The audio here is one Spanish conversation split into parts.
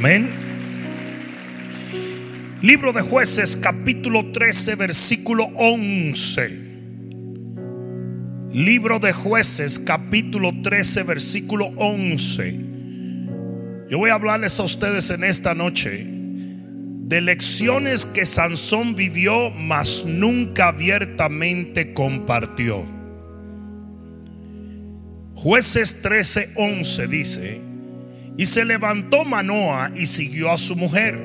Amén. Libro de jueces capítulo 13 versículo 11. Libro de jueces capítulo 13 versículo 11. Yo voy a hablarles a ustedes en esta noche de lecciones que Sansón vivió, mas nunca abiertamente compartió. Jueces 13, 11 dice, y se levantó Manoa y siguió a su mujer.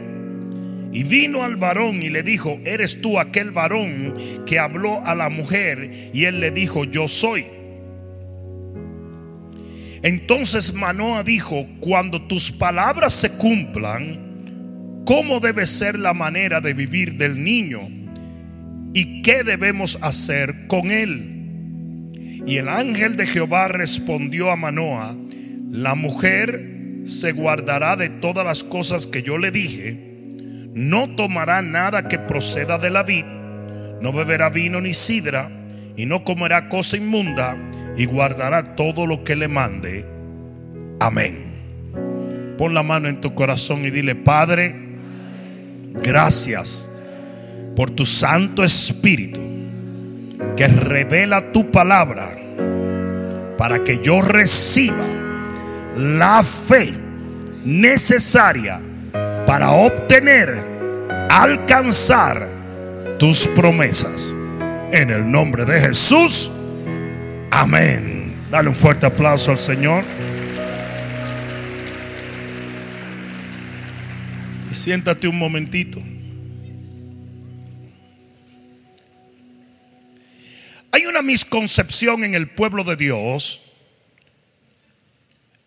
Y vino al varón y le dijo, ¿eres tú aquel varón que habló a la mujer? Y él le dijo, yo soy. Entonces Manoa dijo, cuando tus palabras se cumplan, ¿cómo debe ser la manera de vivir del niño? ¿Y qué debemos hacer con él? Y el ángel de Jehová respondió a Manoa, la mujer se guardará de todas las cosas que yo le dije, no tomará nada que proceda de la vid, no beberá vino ni sidra, y no comerá cosa inmunda, y guardará todo lo que le mande. Amén. Pon la mano en tu corazón y dile, Padre, gracias por tu Santo Espíritu que revela tu palabra para que yo reciba la fe necesaria para obtener, alcanzar tus promesas. En el nombre de Jesús. Amén. Dale un fuerte aplauso al Señor. Y siéntate un momentito. Hay una misconcepción en el pueblo de Dios.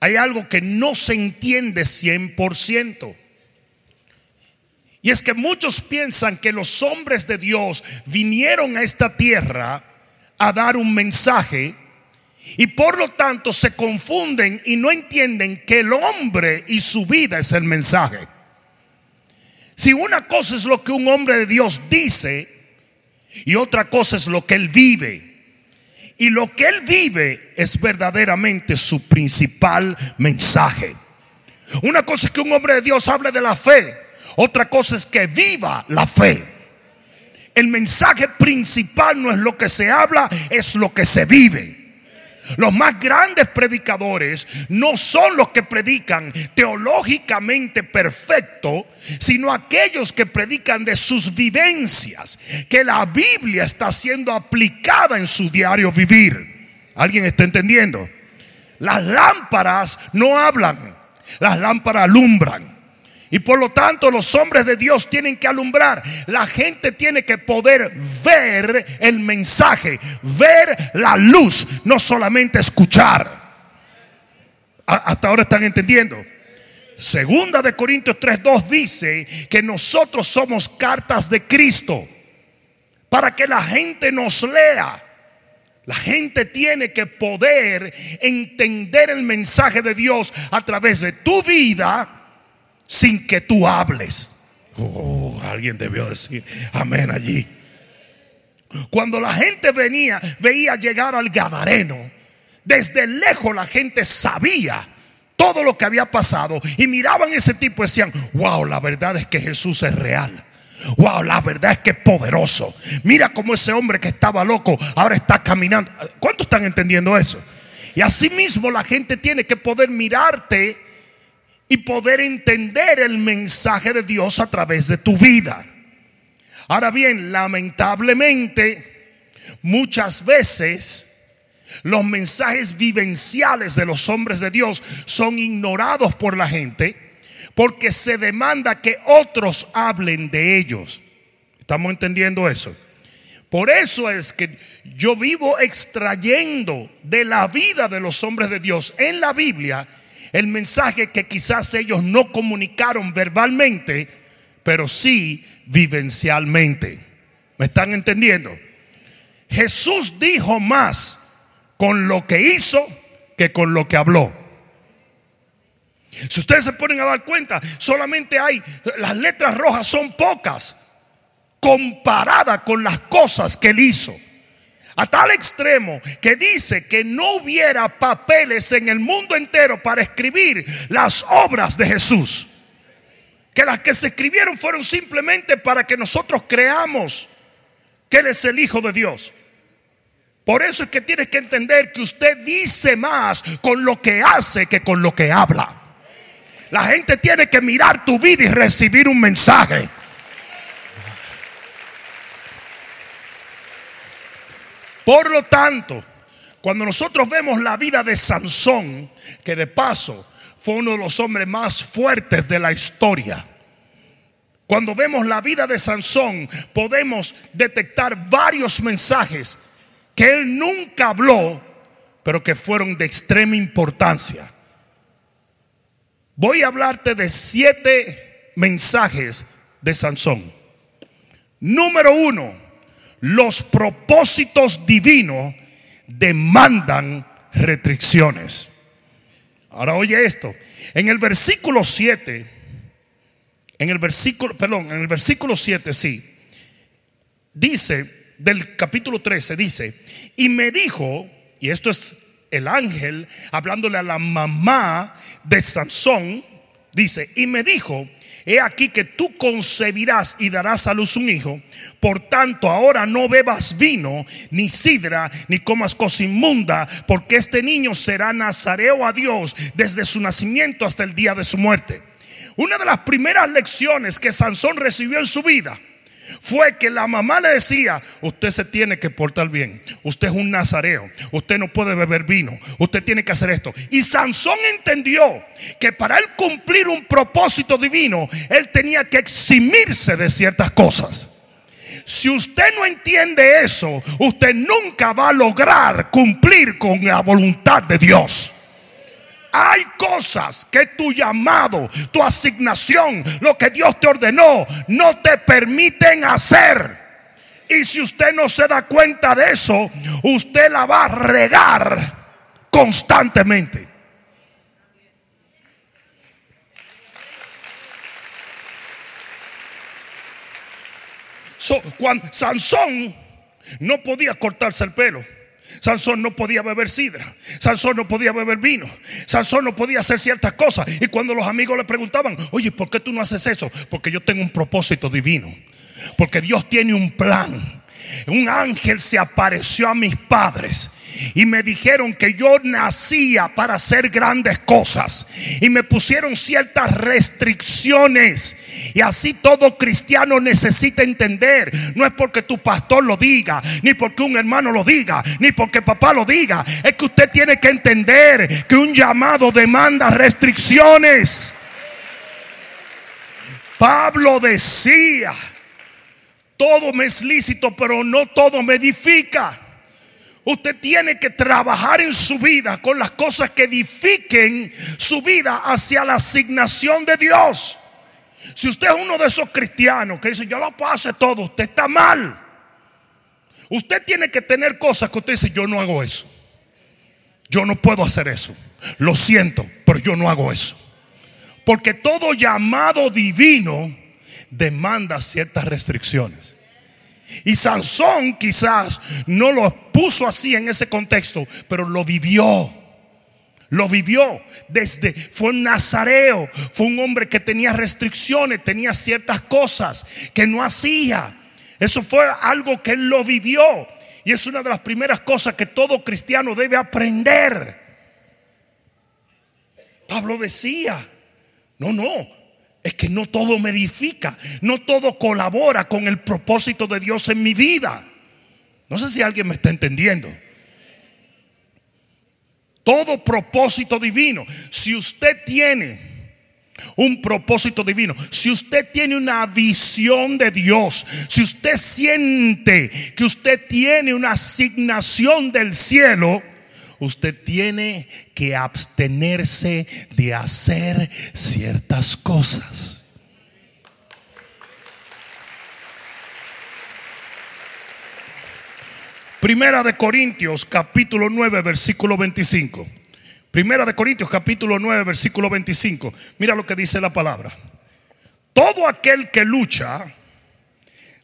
Hay algo que no se entiende 100%. Y es que muchos piensan que los hombres de Dios vinieron a esta tierra a dar un mensaje y por lo tanto se confunden y no entienden que el hombre y su vida es el mensaje. Si una cosa es lo que un hombre de Dios dice y otra cosa es lo que él vive. Y lo que él vive es verdaderamente su principal mensaje. Una cosa es que un hombre de Dios hable de la fe, otra cosa es que viva la fe. El mensaje principal no es lo que se habla, es lo que se vive. Los más grandes predicadores no son los que predican teológicamente perfecto, sino aquellos que predican de sus vivencias, que la Biblia está siendo aplicada en su diario vivir. ¿Alguien está entendiendo? Las lámparas no hablan, las lámparas alumbran. Y por lo tanto los hombres de Dios tienen que alumbrar. La gente tiene que poder ver el mensaje, ver la luz, no solamente escuchar. Hasta ahora están entendiendo. Segunda de Corintios 3:2 dice que nosotros somos cartas de Cristo para que la gente nos lea. La gente tiene que poder entender el mensaje de Dios a través de tu vida sin que tú hables. Oh, alguien debió decir amén allí. Cuando la gente venía, veía llegar al Gadareno, desde lejos la gente sabía todo lo que había pasado y miraban ese tipo y decían, wow, la verdad es que Jesús es real. Wow, la verdad es que es poderoso. Mira cómo ese hombre que estaba loco ahora está caminando. ¿Cuántos están entendiendo eso? Y así mismo la gente tiene que poder mirarte y poder entender el mensaje de Dios a través de tu vida. Ahora bien, lamentablemente, muchas veces los mensajes vivenciales de los hombres de Dios son ignorados por la gente porque se demanda que otros hablen de ellos. ¿Estamos entendiendo eso? Por eso es que yo vivo extrayendo de la vida de los hombres de Dios en la Biblia el mensaje que quizás ellos no comunicaron verbalmente, pero sí vivencialmente. ¿Me están entendiendo? Jesús dijo más con lo que hizo que con lo que habló. Si ustedes se ponen a dar cuenta, solamente hay, las letras rojas son pocas comparadas con las cosas que él hizo. A tal extremo que dice que no hubiera papeles en el mundo entero para escribir las obras de Jesús. que las que se escribieron fueron simplemente para que nosotros creamos que Él es el Hijo de Dios. Por eso es que tienes que entender que usted dice más con lo que hace que con lo que habla. La gente tiene que mirar tu vida y recibir un mensaje. Por lo tanto, cuando nosotros vemos la vida de Sansón, que de paso fue uno de los hombres más fuertes de la historia, cuando vemos la vida de Sansón, podemos detectar varios mensajes que él nunca habló, pero que fueron de extrema importancia. Voy a hablarte de siete mensajes de Sansón. Número uno, los propósitos divinos demandan restricciones. Ahora oye esto. En el versículo 7, en el versículo, perdón, en el versículo 7, sí, dice, del capítulo 13, dice, y me dijo, y esto es el ángel hablándole a la mamá de Sansón, dice, y me dijo, he aquí que tú concebirás y darás a luz un hijo, por tanto ahora no bebas vino, ni sidra, ni comas cosa inmunda, porque este niño será nazareo a Dios desde su nacimiento hasta el día de su muerte. Una de las primeras lecciones que Sansón recibió en su vida fue que la mamá le decía, usted se tiene que portar bien, usted es un nazareo, usted no puede beber vino, usted tiene que hacer esto. Y Sansón entendió que para él cumplir un propósito divino, él tenía que eximirse de ciertas cosas. Si usted no entiende eso, usted nunca va a lograr cumplir con la voluntad de Dios. Hay cosas que tu llamado, tu asignación, lo que Dios te ordenó, no te permiten hacer. Y si usted no se da cuenta de eso, usted la va a regar constantemente. cuando Sansón no podía cortarse el pelo. Sansón no podía beber sidra. Sansón no podía beber vino. Sansón no podía hacer ciertas cosas. Y cuando los amigos le preguntaban, oye, ¿por qué tú no haces eso? Porque yo tengo un propósito divino. Porque Dios tiene un plan. Un ángel se apareció a mis padres y me dijeron que yo nacía para hacer grandes cosas y me pusieron ciertas restricciones. Y así todo cristiano necesita entender, no es porque tu pastor lo diga, ni porque un hermano lo diga, ni porque papá lo diga, es que usted tiene que entender que un llamado demanda restricciones. Pablo decía, todo me es lícito, pero no todo me edifica. Usted tiene que trabajar en su vida con las cosas que edifiquen su vida hacia la asignación de Dios. Si usted es uno de esos cristianos que dice, yo lo puedo hacer todo, usted está mal. Usted tiene que tener cosas que usted dice, yo no hago eso. Yo no puedo hacer eso. Lo siento, pero yo no hago eso. Porque todo llamado divino demanda ciertas restricciones. Y Sansón quizás no lo puso así en ese contexto, pero lo vivió. Lo vivió desde, fue un nazareo, fue un hombre que tenía restricciones, tenía ciertas cosas que no hacía. Eso fue algo que él lo vivió. Y es una de las primeras cosas que todo cristiano debe aprender. Pablo decía, no, no, es que no todo me edifica, no todo colabora con el propósito de Dios en mi vida. No sé si alguien me está entendiendo. Todo propósito divino, si usted tiene un propósito divino, si usted tiene una visión de Dios, si usted siente que usted tiene una asignación del cielo, usted tiene que abstenerse de hacer ciertas cosas. Primera de Corintios capítulo 9 versículo 25. Primera de Corintios capítulo 9 versículo 25. Mira lo que dice la palabra. Todo aquel que lucha,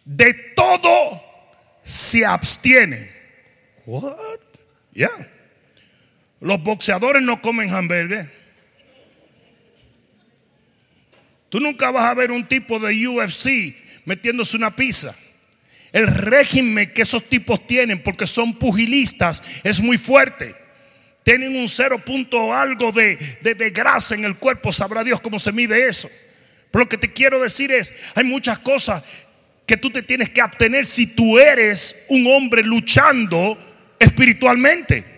de todo se abstiene. What? Yeah. Los boxeadores no comen hamburgues. Tú nunca vas a ver un tipo de UFC metiéndose una pizza. El régimen que esos tipos tienen, porque son pugilistas, es muy fuerte. Tienen un cero punto algo de, de, grasa en el cuerpo, sabrá Dios cómo se mide eso. Pero lo que te quiero decir es, hay muchas cosas que tú te tienes que abstener si tú eres un hombre luchando espiritualmente.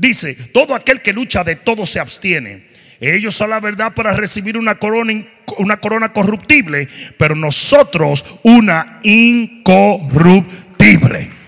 Dice, todo aquel que lucha de todo se abstiene. Ellos son la verdad para recibir una corona, una corona corruptible, pero nosotros una incorruptible.